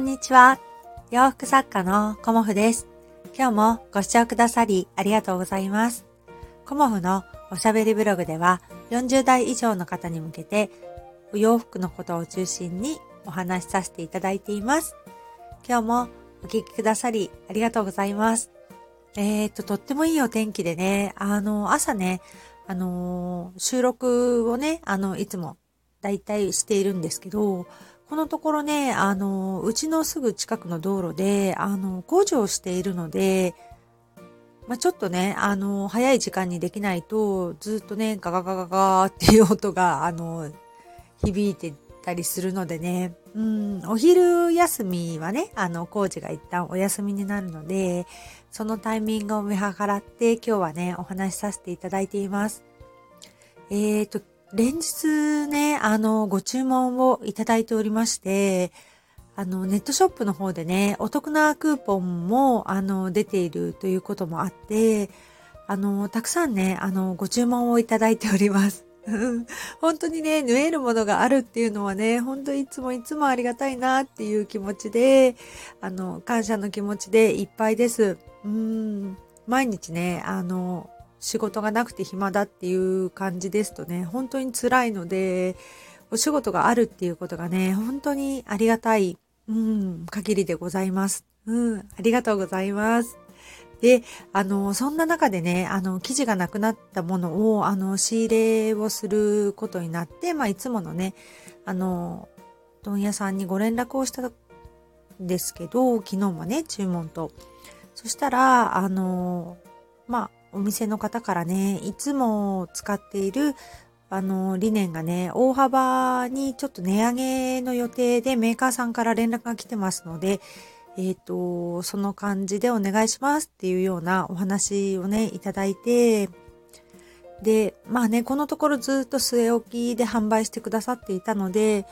んにちは。洋服作家のコモフです。今日もご視聴くださりありがとうございます。コモフのおしゃべりブログでは40代以上の方に向けてお洋服のことを中心にお話しさせていただいています。今日もお聞きくださりありがとうございます。えーと、とってもいいお天気でね、あの、朝ね、あの、収録をね、あの、いつも大体しているんですけど、このところね、あの、うちのすぐ近くの道路で、あの、工事をしているので、まあ、ちょっとね、あの、早い時間にできないと、ずっとね、ガガガガガーっていう音が、あの、響いてたりするのでね、うん、お昼休みはね、あの、工事が一旦お休みになるので、そのタイミングを見計らって、今日はね、お話しさせていただいています。えっ、ー、と、連日ね、あの、ご注文をいただいておりまして、あの、ネットショップの方でね、お得なクーポンも、あの、出ているということもあって、あの、たくさんね、あの、ご注文をいただいております。本当にね、縫えるものがあるっていうのはね、本当いつもいつもありがたいなっていう気持ちで、あの、感謝の気持ちでいっぱいです。うん、毎日ね、あの、仕事がなくて暇だっていう感じですとね、本当に辛いので、お仕事があるっていうことがね、本当にありがたい、うん、限りでございます。うん、ありがとうございます。で、あの、そんな中でね、あの、生地がなくなったものを、あの、仕入れをすることになって、まあ、いつものね、あの、問屋さんにご連絡をしたんですけど、昨日もね、注文と。そしたら、あの、まあ、お店の方からね、いつも使っているあの、理念がね、大幅にちょっと値上げの予定でメーカーさんから連絡が来てますので、えっ、ー、と、その感じでお願いしますっていうようなお話をね、いただいて、で、まあね、このところずっと据え置きで販売してくださっていたので、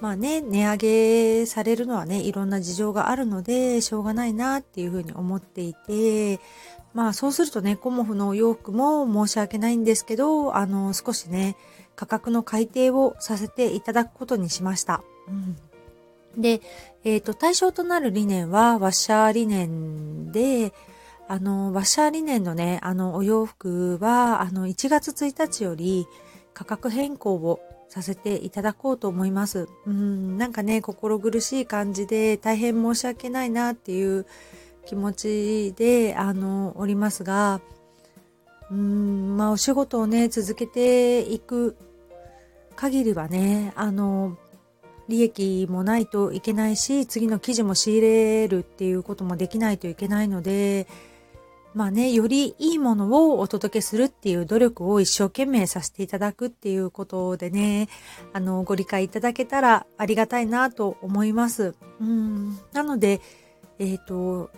まあね、値上げされるのはね、いろんな事情があるので、しょうがないなっていうふうに思っていて、まあそうするとね、コモフのお洋服も申し訳ないんですけど、あの、少しね、価格の改定をさせていただくことにしました。うん、で、えっ、ー、と、対象となる理念はワッシャー理念で、あの、ワッシャー理念のね、あの、お洋服は、あの、1月1日より価格変更をさせていただこうと思います。うん、なんかね、心苦しい感じで大変申し訳ないなっていう気持ちで、あの、おりますが、うん、まあ、お仕事をね、続けていく限りはね、あの、利益もないといけないし、次の記事も仕入れるっていうこともできないといけないので、まあね、よりいいものをお届けするっていう努力を一生懸命させていただくっていうことでね、あの、ご理解いただけたらありがたいなと思います。うん。なので、えっ、ー、と、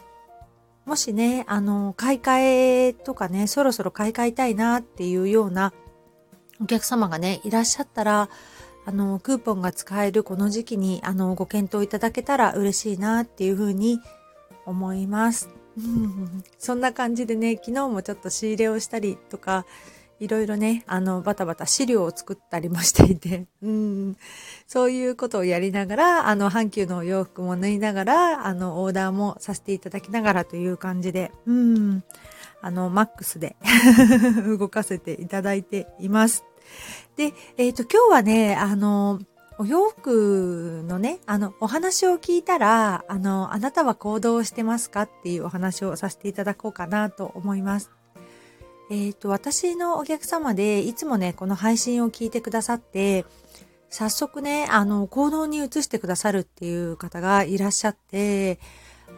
もしね、あの、買い替えとかね、そろそろ買い替えたいなっていうようなお客様がね、いらっしゃったら、あの、クーポンが使えるこの時期に、あの、ご検討いただけたら嬉しいなっていうふうに思います。そんな感じでね、昨日もちょっと仕入れをしたりとか、いろいろね、あの、バタバタ資料を作ったりもしていて、うん、そういうことをやりながら、あの、阪急のお洋服も縫いながら、あの、オーダーもさせていただきながらという感じで、うん、あの、マックスで 動かせていただいています。で、えっ、ー、と、今日はね、あの、お洋服ね、あの、お話を聞いたら、あの、あなたは行動してますかっていうお話をさせていただこうかなと思います。えっ、ー、と、私のお客様でいつもね、この配信を聞いてくださって、早速ね、あの、行動に移してくださるっていう方がいらっしゃって、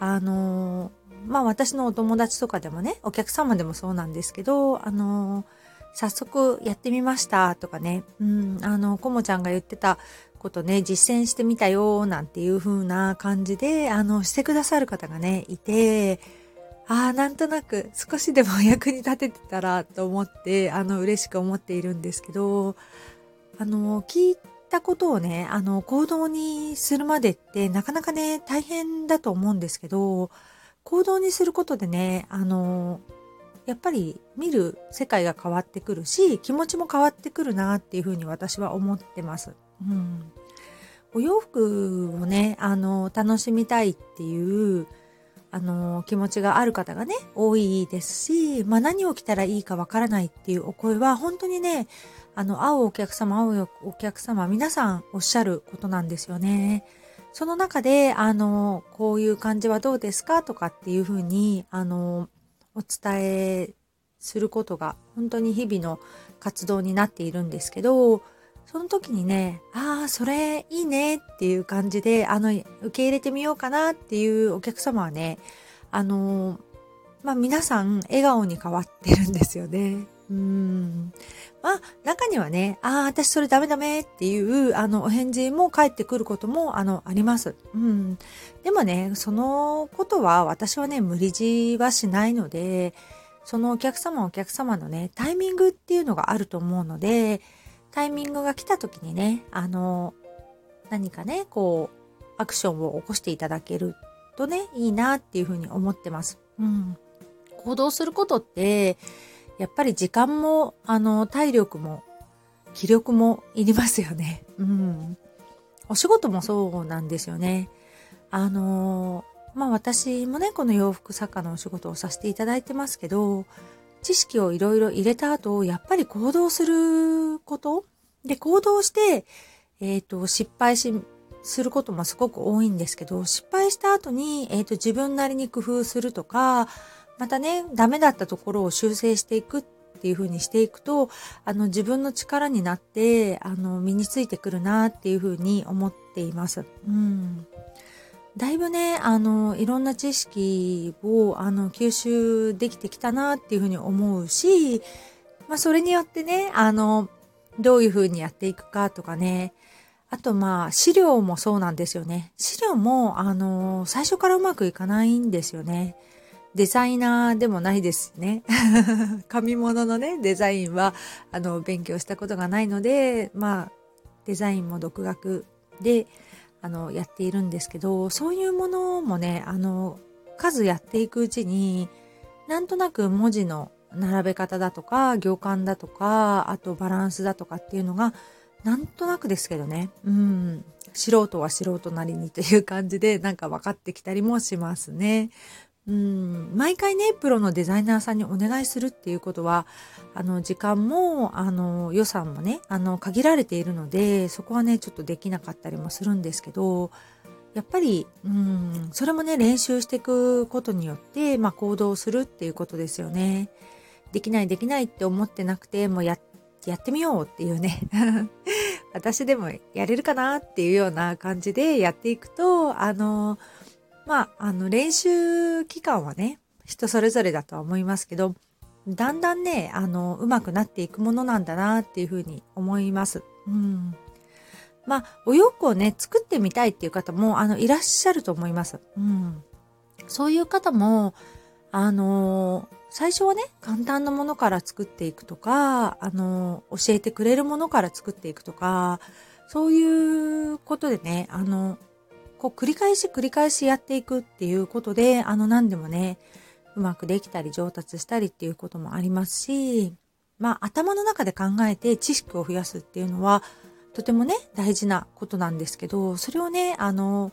あの、まあ私のお友達とかでもね、お客様でもそうなんですけど、あの、早速やってみましたとかね、うん、あの、コモちゃんが言ってたことね、実践してみたよなんていう風な感じで、あの、してくださる方がね、いて、ああ、なんとなく少しでも役に立ててたらと思って、あの、嬉しく思っているんですけど、あの、聞いたことをね、あの、行動にするまでってなかなかね、大変だと思うんですけど、行動にすることでね、あの、やっぱり見る世界が変わってくるし、気持ちも変わってくるなっていうふうに私は思ってます。うん。お洋服をね、あの、楽しみたいっていう、あの、気持ちがある方がね、多いですし、まあ何を着たらいいかわからないっていうお声は、本当にね、あの、会うお客様、会うお客様、皆さんおっしゃることなんですよね。その中で、あの、こういう感じはどうですかとかっていうふうに、あの、お伝えすることが本当に日々の活動になっているんですけど、その時にね、ああ、それいいねっていう感じで、あの、受け入れてみようかなっていうお客様はね、あの、まあ、皆さん笑顔に変わってるんですよね。うん。まあ、中にはね、ああ、私それダメダメっていう、あの、お返事も返ってくることも、あの、あります。うん。でもね、そのことは私はね、無理強いはしないので、そのお客様お客様のね、タイミングっていうのがあると思うので、タイミングが来た時にね、あの、何かね、こう、アクションを起こしていただけるとね、いいなっていうふうに思ってます。うん。行動することって、やっぱり時間も、あの、体力も、気力もいりますよね。うん。お仕事もそうなんですよね。あの、まあ私もね、この洋服作家のお仕事をさせていただいてますけど、知識をいろいろ入れた後、やっぱり行動すること？で、行動して、えっ、ー、と、失敗し、することもすごく多いんですけど、失敗した後に、えっ、ー、と、自分なりに工夫するとか、またね、ダメだったところを修正していくっていう風にしていくと、あの、自分の力になって、あの、身についてくるなっていう風に思っています。うん。だいぶね、あの、いろんな知識を、あの、吸収できてきたなっていうふうに思うし、まあ、それによってね、あの、どういうふうにやっていくかとかね、あとまあ、資料もそうなんですよね。資料も、あの、最初からうまくいかないんですよね。デザイナーでもないですね。紙物のね、デザインは、あの、勉強したことがないので、まあ、デザインも独学で、あの、やっているんですけど、そういうものもね、あの、数やっていくうちに、なんとなく文字の並べ方だとか、行間だとか、あとバランスだとかっていうのが、なんとなくですけどね、うん、素人は素人なりにという感じで、なんか分かってきたりもしますね。うん、毎回ね、プロのデザイナーさんにお願いするっていうことは、あの、時間も、あの、予算もね、あの、限られているので、そこはね、ちょっとできなかったりもするんですけど、やっぱり、うん、それもね、練習していくことによって、まあ、行動するっていうことですよね。できない、できないって思ってなくて、もうや、やってみようっていうね。私でもやれるかなっていうような感じでやっていくと、あの、まあ、あの、練習期間はね、人それぞれだとは思いますけど、だんだんね、あの、上手くなっていくものなんだなっていうふうに思います。うん。まあ、お洋服をね、作ってみたいっていう方も、あの、いらっしゃると思います。うん。そういう方も、あの最初はね、簡単なものから作っていくとか、あの教えてくれるものから作っていくとか、そういうことでね、あの、こう繰り返し繰り返しやっていくっていうことで、あの何でもね、うまくできたり上達したりっていうこともありますし、まあ頭の中で考えて知識を増やすっていうのは、とてもね、大事なことなんですけど、それをね、あの、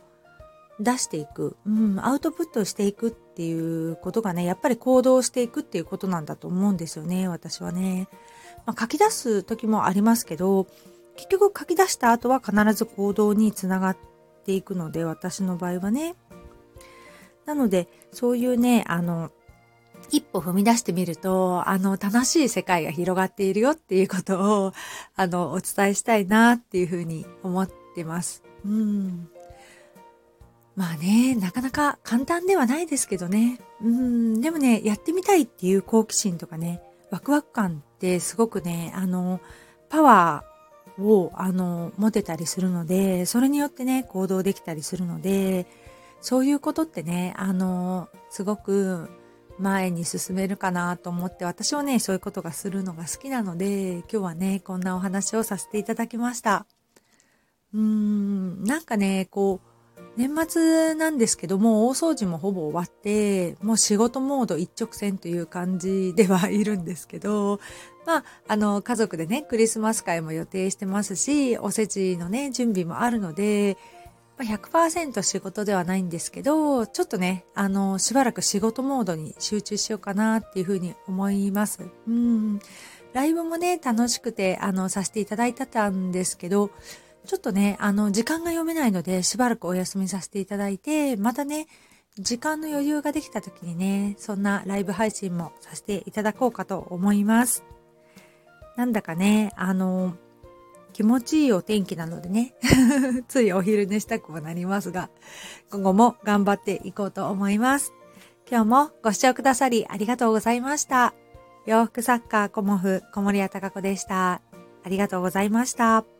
出していく、うん、アウトプットしていくっていうことがね、やっぱり行動していくっていうことなんだと思うんですよね、私はね。まあ、書き出す時もありますけど、結局書き出した後は必ず行動につながっていくので、私の場合はね。なので、そういうね、あの、一歩踏み出してみると、あの、楽しい世界が広がっているよっていうことを、あの、お伝えしたいなっていうふうに思ってます。うん。まあね、なかなか簡単ではないですけどね。うん、でもね、やってみたいっていう好奇心とかね、ワクワク感ってすごくね、あの、パワを、あの、持てたりするので、それによってね、行動できたりするので、そういうことってね、あの、すごく前に進めるかなと思って、私はね、そういうことがするのが好きなので、今日はね、こんなお話をさせていただきました。うーん、なんかね、こう、年末なんですけども、大掃除もほぼ終わって、もう仕事モード一直線という感じではいるんですけど、まあ、あの、家族でね、クリスマス会も予定してますし、おせちのね、準備もあるので、100%仕事ではないんですけど、ちょっとね、あの、しばらく仕事モードに集中しようかなっていうふうに思います。うん。ライブもね、楽しくて、あの、させていただいてたんですけど、ちょっとね、あの、時間が読めないので、しばらくお休みさせていただいて、またね、時間の余裕ができた時にね、そんなライブ配信もさせていただこうかと思います。なんだかね、あの、気持ちいいお天気なのでね、ついお昼寝したくもなりますが、今後も頑張っていこうと思います。今日もご視聴くださりありがとうございました。洋服作家コモフ小森屋隆子でした。ありがとうございました。